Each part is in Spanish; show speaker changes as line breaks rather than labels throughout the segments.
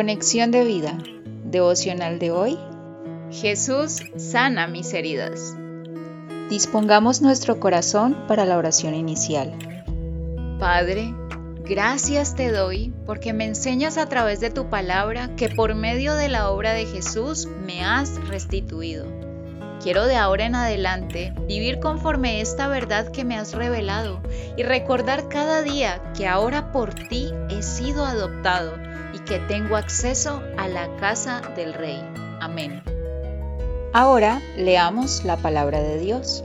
Conexión de vida. Devocional de hoy. Jesús sana mis heridas. Dispongamos nuestro corazón para la oración inicial. Padre, gracias te doy porque me enseñas a través de tu palabra que por medio de la obra de Jesús me has restituido. Quiero de ahora en adelante vivir conforme esta verdad que me has revelado y recordar cada día que ahora por ti he sido adoptado y que tengo acceso a la casa del Rey. Amén. Ahora leamos la palabra de Dios.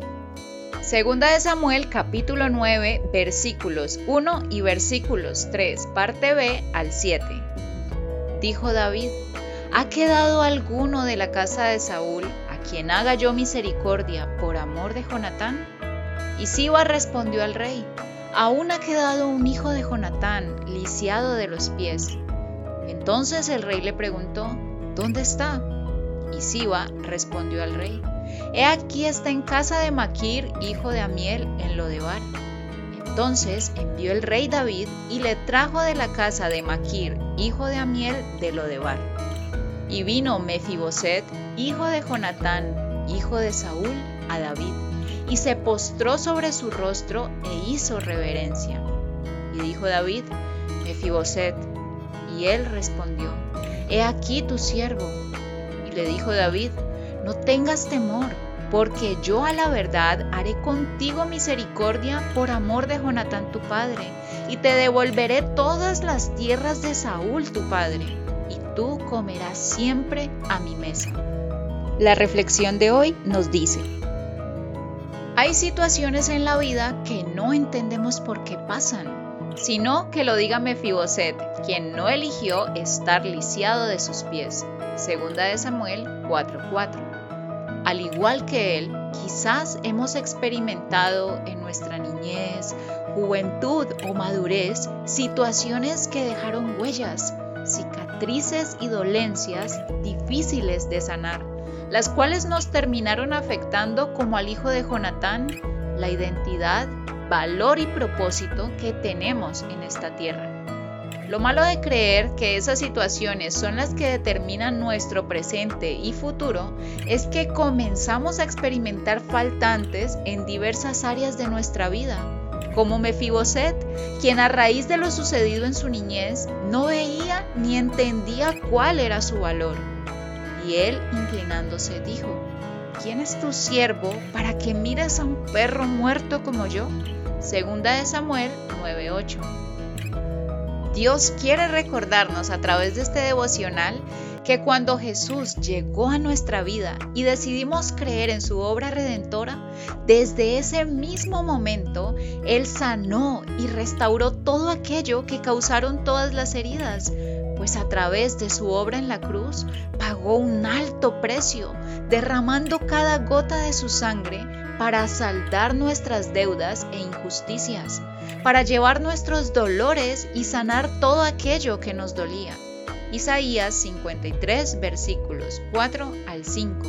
Segunda de Samuel capítulo 9 versículos 1 y versículos 3 parte B al 7. Dijo David, ¿ha quedado alguno de la casa de Saúl a quien haga yo misericordia por amor de Jonatán? Y Siba respondió al rey, aún ha quedado un hijo de Jonatán, lisiado de los pies. Entonces el rey le preguntó, ¿dónde está? Y Siba respondió al rey, He aquí está en casa de Maquir, hijo de Amiel, en Lodebar. Entonces envió el rey David y le trajo de la casa de Maquir, hijo de Amiel, de Lodebar. Y vino Mefiboset, hijo de Jonatán, hijo de Saúl, a David, y se postró sobre su rostro e hizo reverencia. Y dijo David, Mefiboset, y él respondió, He aquí tu siervo le dijo David, no tengas temor, porque yo a la verdad haré contigo misericordia por amor de Jonatán tu padre, y te devolveré todas las tierras de Saúl tu padre, y tú comerás siempre a mi mesa. La reflexión de hoy nos dice, hay situaciones en la vida que no entendemos por qué pasan sino que lo diga Mefiboset, quien no eligió estar lisiado de sus pies. Segunda de Samuel 4:4. Al igual que él, quizás hemos experimentado en nuestra niñez, juventud o madurez situaciones que dejaron huellas, cicatrices y dolencias difíciles de sanar, las cuales nos terminaron afectando como al hijo de Jonatán, la identidad valor y propósito que tenemos en esta tierra. Lo malo de creer que esas situaciones son las que determinan nuestro presente y futuro es que comenzamos a experimentar faltantes en diversas áreas de nuestra vida, como Mefiboset, quien a raíz de lo sucedido en su niñez no veía ni entendía cuál era su valor. Y él, inclinándose, dijo, ¿quién es tu siervo para que mires a un perro muerto como yo? Segunda de Samuel 9:8. Dios quiere recordarnos a través de este devocional que cuando Jesús llegó a nuestra vida y decidimos creer en su obra redentora, desde ese mismo momento Él sanó y restauró todo aquello que causaron todas las heridas, pues a través de su obra en la cruz pagó un alto precio, derramando cada gota de su sangre para saldar nuestras deudas e injusticias, para llevar nuestros dolores y sanar todo aquello que nos dolía. Isaías 53 versículos 4 al 5.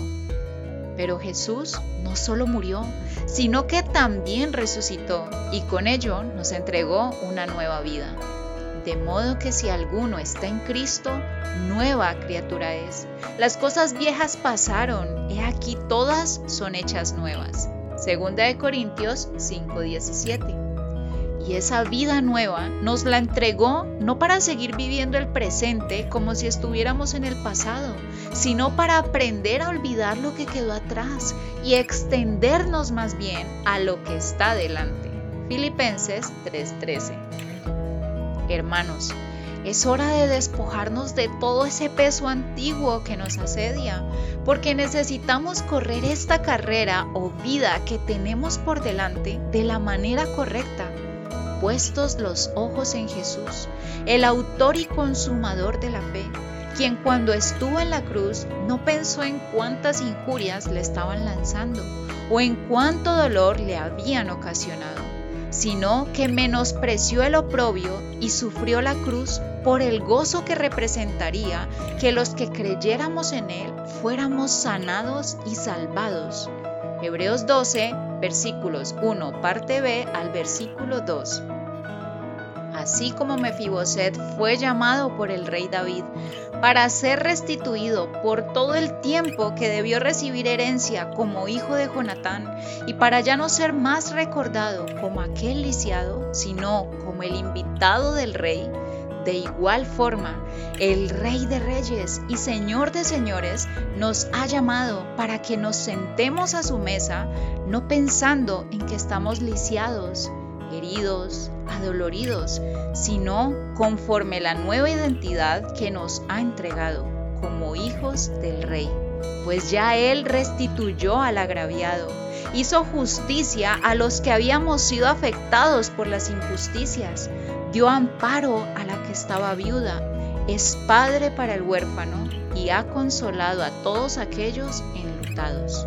Pero Jesús no solo murió, sino que también resucitó y con ello nos entregó una nueva vida. De modo que si alguno está en Cristo, nueva criatura es. Las cosas viejas pasaron, he aquí todas son hechas nuevas. Segunda de Corintios 5:17. Y esa vida nueva nos la entregó no para seguir viviendo el presente como si estuviéramos en el pasado, sino para aprender a olvidar lo que quedó atrás y extendernos más bien a lo que está delante. Filipenses 3:13. Hermanos, es hora de despojarnos de todo ese peso antiguo que nos asedia, porque necesitamos correr esta carrera o vida que tenemos por delante de la manera correcta, puestos los ojos en Jesús, el autor y consumador de la fe, quien cuando estuvo en la cruz no pensó en cuántas injurias le estaban lanzando o en cuánto dolor le habían ocasionado, sino que menospreció el oprobio y sufrió la cruz por el gozo que representaría que los que creyéramos en Él fuéramos sanados y salvados. Hebreos 12, versículos 1, parte B al versículo 2. Así como Mefiboset fue llamado por el rey David, para ser restituido por todo el tiempo que debió recibir herencia como hijo de Jonatán, y para ya no ser más recordado como aquel lisiado, sino como el invitado del rey, de igual forma, el Rey de Reyes y Señor de Señores nos ha llamado para que nos sentemos a su mesa, no pensando en que estamos lisiados, heridos, adoloridos, sino conforme la nueva identidad que nos ha entregado como hijos del Rey. Pues ya Él restituyó al agraviado, hizo justicia a los que habíamos sido afectados por las injusticias, dio amparo a la que estaba viuda, es padre para el huérfano y ha consolado a todos aquellos enlutados.